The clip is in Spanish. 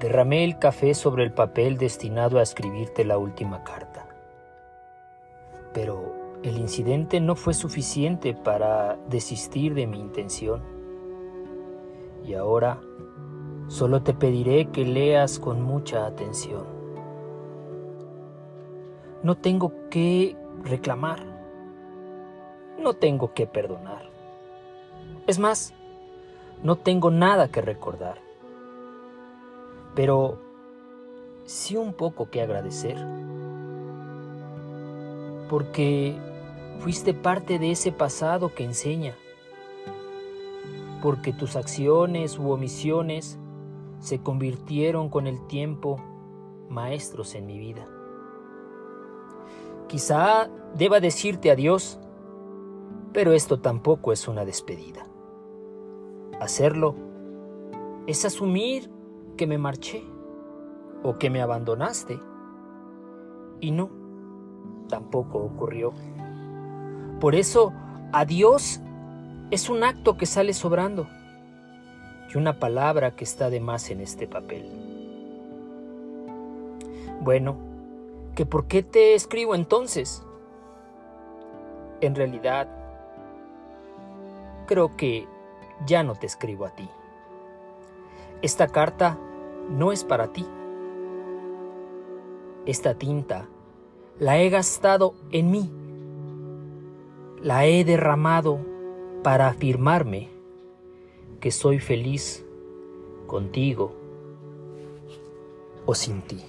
Derramé el café sobre el papel destinado a escribirte la última carta. Pero el incidente no fue suficiente para desistir de mi intención. Y ahora solo te pediré que leas con mucha atención. No tengo que reclamar. No tengo que perdonar. Es más, no tengo nada que recordar. Pero sí un poco que agradecer. Porque fuiste parte de ese pasado que enseña. Porque tus acciones u omisiones se convirtieron con el tiempo maestros en mi vida. Quizá deba decirte adiós, pero esto tampoco es una despedida. Hacerlo es asumir que me marché o que me abandonaste. Y no, tampoco ocurrió. Por eso, adiós es un acto que sale sobrando y una palabra que está de más en este papel. Bueno, ¿que por qué te escribo entonces? En realidad, creo que ya no te escribo a ti. Esta carta no es para ti. Esta tinta la he gastado en mí. La he derramado para afirmarme que soy feliz contigo o sin ti.